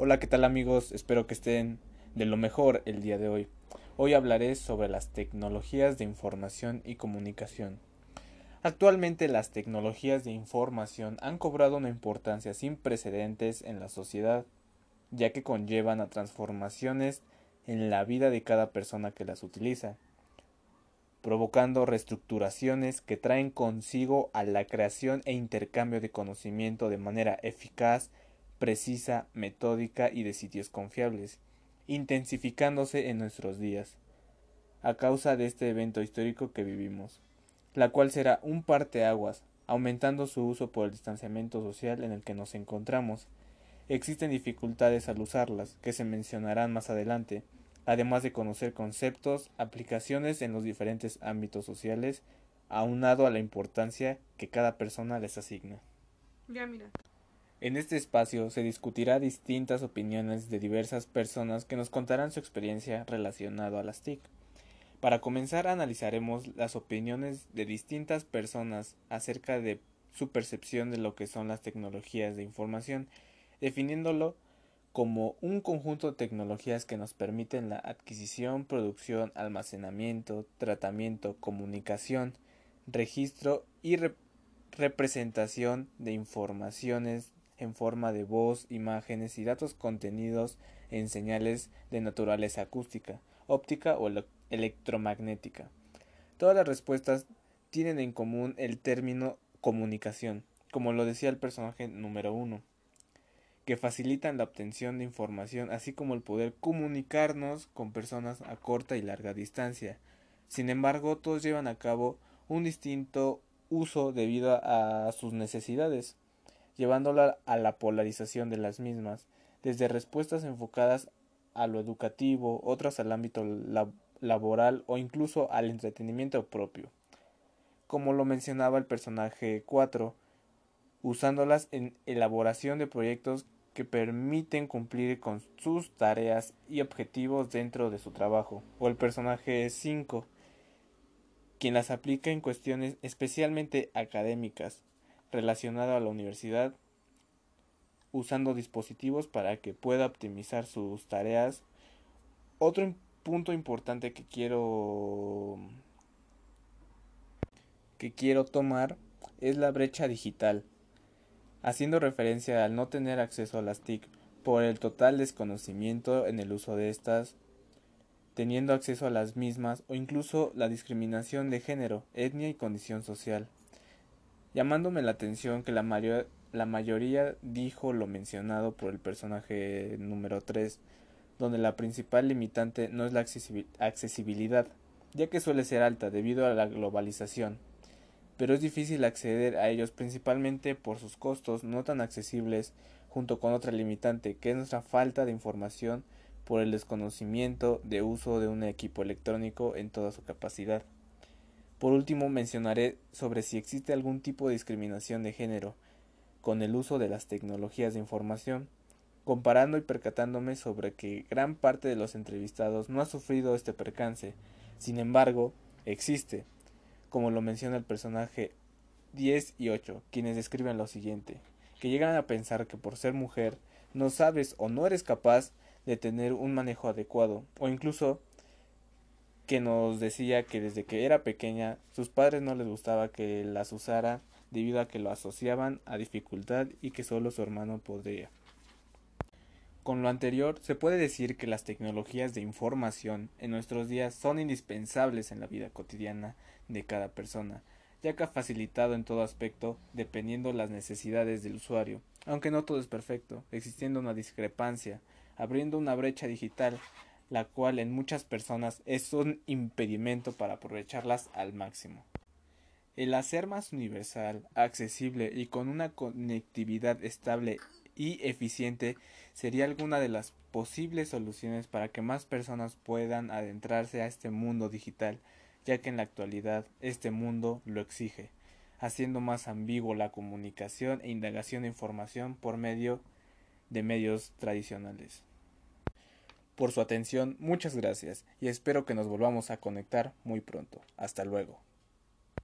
Hola, ¿qué tal amigos? Espero que estén de lo mejor el día de hoy. Hoy hablaré sobre las tecnologías de información y comunicación. Actualmente las tecnologías de información han cobrado una importancia sin precedentes en la sociedad, ya que conllevan a transformaciones en la vida de cada persona que las utiliza, provocando reestructuraciones que traen consigo a la creación e intercambio de conocimiento de manera eficaz, precisa, metódica y de sitios confiables, intensificándose en nuestros días, a causa de este evento histórico que vivimos, la cual será un parteaguas, aumentando su uso por el distanciamiento social en el que nos encontramos. Existen dificultades al usarlas, que se mencionarán más adelante, además de conocer conceptos, aplicaciones en los diferentes ámbitos sociales, aunado a la importancia que cada persona les asigna. En este espacio se discutirá distintas opiniones de diversas personas que nos contarán su experiencia relacionado a las TIC. Para comenzar analizaremos las opiniones de distintas personas acerca de su percepción de lo que son las tecnologías de información, definiéndolo como un conjunto de tecnologías que nos permiten la adquisición, producción, almacenamiento, tratamiento, comunicación, registro y representación de informaciones en forma de voz, imágenes y datos contenidos en señales de naturaleza acústica, óptica o electromagnética. Todas las respuestas tienen en común el término comunicación, como lo decía el personaje número uno que facilitan la obtención de información, así como el poder comunicarnos con personas a corta y larga distancia. Sin embargo, todos llevan a cabo un distinto uso debido a sus necesidades, llevándola a la polarización de las mismas, desde respuestas enfocadas a lo educativo, otras al ámbito laboral o incluso al entretenimiento propio. Como lo mencionaba el personaje 4, usándolas en elaboración de proyectos que permiten cumplir con sus tareas y objetivos dentro de su trabajo, o el personaje 5, quien las aplica en cuestiones especialmente académicas relacionadas a la universidad, usando dispositivos para que pueda optimizar sus tareas. Otro punto importante que quiero que quiero tomar es la brecha digital haciendo referencia al no tener acceso a las TIC por el total desconocimiento en el uso de estas, teniendo acceso a las mismas o incluso la discriminación de género, etnia y condición social. Llamándome la atención que la, mayoría dijo lo mencionado por el personaje número 3, donde la principal limitante no es la accesibilidad, ya que suele ser alta debido a la globalización pero es difícil acceder a ellos principalmente por sus costos no tan accesibles junto con otra limitante que es nuestra falta de información por el desconocimiento de uso de un equipo electrónico en toda su capacidad. Por último mencionaré sobre si existe algún tipo de discriminación de género con el uso de las tecnologías de información, comparando y percatándome sobre que gran parte de los entrevistados no ha sufrido este percance. Sin embargo, existe, como lo menciona el personaje 10 y 8, quienes describen lo siguiente, que llegan a pensar que por ser mujer no sabes o no eres capaz de tener un manejo adecuado, o incluso que nos decía que desde que era pequeña sus padres no les gustaba que las usara debido a que lo asociaban a dificultad y que solo su hermano podría. Con lo anterior, se puede decir que las tecnologías de información en nuestros días son indispensables en la vida cotidiana de cada persona, ya que ha facilitado en todo aspecto dependiendo las necesidades del usuario, aunque no todo es perfecto, existiendo una discrepancia, abriendo una brecha digital, la cual en muchas personas es un impedimento para aprovecharlas al máximo. El hacer más universal, accesible y con una conectividad estable y eficiente sería alguna de las posibles soluciones para que más personas puedan adentrarse a este mundo digital, ya que en la actualidad este mundo lo exige, haciendo más ambiguo la comunicación e indagación de información por medio de medios tradicionales. Por su atención, muchas gracias y espero que nos volvamos a conectar muy pronto. Hasta luego.